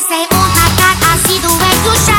say on a got I see the way you shine.